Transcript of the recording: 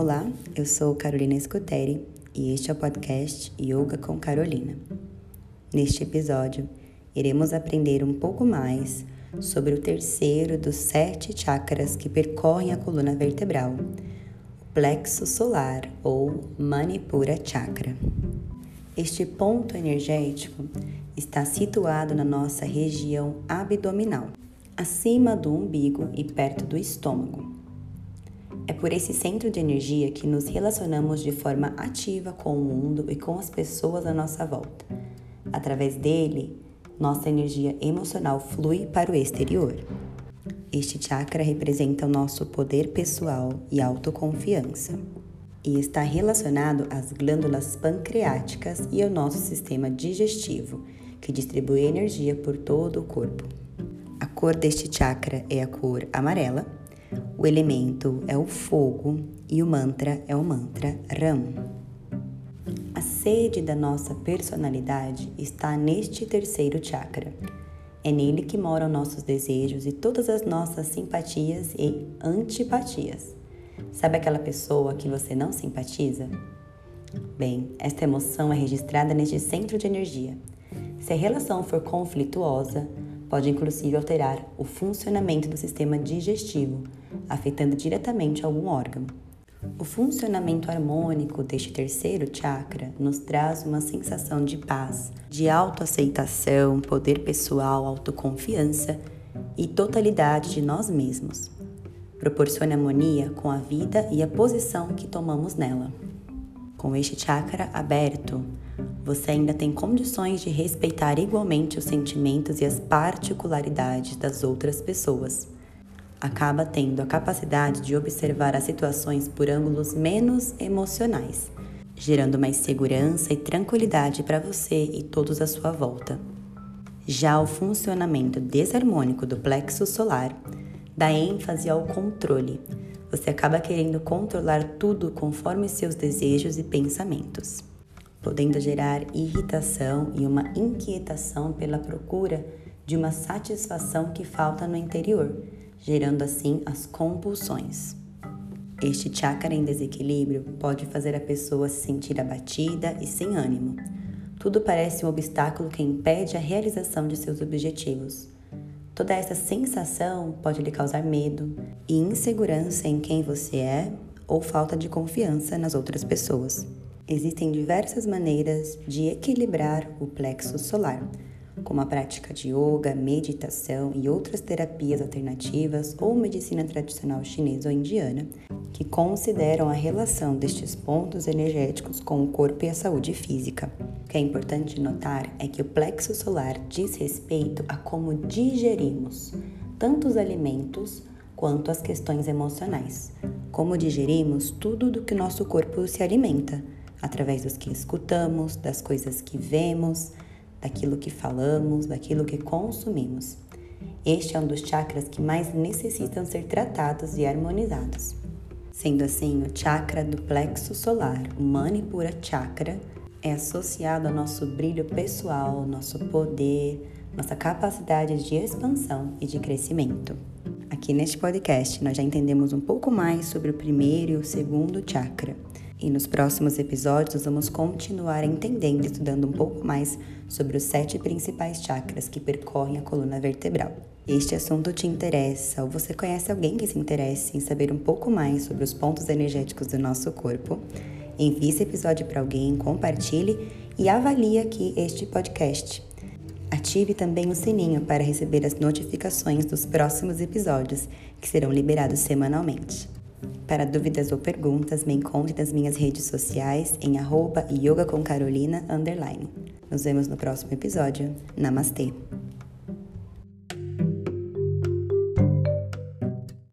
Olá, eu sou Carolina Scuteri e este é o podcast Yoga com Carolina. Neste episódio, iremos aprender um pouco mais sobre o terceiro dos sete chakras que percorrem a coluna vertebral, o plexo solar ou Manipura Chakra. Este ponto energético está situado na nossa região abdominal, acima do umbigo e perto do estômago. É por esse centro de energia que nos relacionamos de forma ativa com o mundo e com as pessoas à nossa volta. Através dele, nossa energia emocional flui para o exterior. Este chakra representa o nosso poder pessoal e autoconfiança e está relacionado às glândulas pancreáticas e ao nosso sistema digestivo, que distribui energia por todo o corpo. A cor deste chakra é a cor amarela o elemento é o fogo e o mantra é o mantra Ram. A sede da nossa personalidade está neste terceiro chakra. É nele que moram nossos desejos e todas as nossas simpatias e antipatias. Sabe aquela pessoa que você não simpatiza? Bem, esta emoção é registrada neste centro de energia. Se a relação for conflituosa, pode inclusive alterar o funcionamento do sistema digestivo, afetando diretamente algum órgão. O funcionamento harmônico deste terceiro chakra nos traz uma sensação de paz, de autoaceitação, poder pessoal, autoconfiança e totalidade de nós mesmos. Proporciona harmonia com a vida e a posição que tomamos nela. Com este chakra aberto, você ainda tem condições de respeitar igualmente os sentimentos e as particularidades das outras pessoas. Acaba tendo a capacidade de observar as situações por ângulos menos emocionais, gerando mais segurança e tranquilidade para você e todos à sua volta. Já o funcionamento desarmônico do plexo solar dá ênfase ao controle. Você acaba querendo controlar tudo conforme seus desejos e pensamentos podendo gerar irritação e uma inquietação pela procura de uma satisfação que falta no interior, gerando assim as compulsões. Este chakra em desequilíbrio pode fazer a pessoa se sentir abatida e sem ânimo. Tudo parece um obstáculo que impede a realização de seus objetivos. Toda essa sensação pode lhe causar medo e insegurança em quem você é ou falta de confiança nas outras pessoas. Existem diversas maneiras de equilibrar o plexo solar, como a prática de yoga, meditação e outras terapias alternativas ou medicina tradicional chinesa ou indiana, que consideram a relação destes pontos energéticos com o corpo e a saúde física. O que é importante notar é que o plexo solar diz respeito a como digerimos tanto os alimentos quanto as questões emocionais. Como digerimos tudo do que nosso corpo se alimenta através dos que escutamos, das coisas que vemos, daquilo que falamos, daquilo que consumimos. Este é um dos chakras que mais necessitam ser tratados e harmonizados. Sendo assim, o chakra do plexo solar, o Manipura Chakra, é associado ao nosso brilho pessoal, nosso poder, nossa capacidade de expansão e de crescimento. Aqui neste podcast, nós já entendemos um pouco mais sobre o primeiro e o segundo chakra. E nos próximos episódios vamos continuar entendendo e estudando um pouco mais sobre os sete principais chakras que percorrem a coluna vertebral. Este assunto te interessa ou você conhece alguém que se interesse em saber um pouco mais sobre os pontos energéticos do nosso corpo? Envie esse episódio para alguém, compartilhe e avalie aqui este podcast. Ative também o sininho para receber as notificações dos próximos episódios, que serão liberados semanalmente. Para dúvidas ou perguntas, me encontre nas minhas redes sociais em arroba yoga com Carolina, Nos vemos no próximo episódio. Namastê!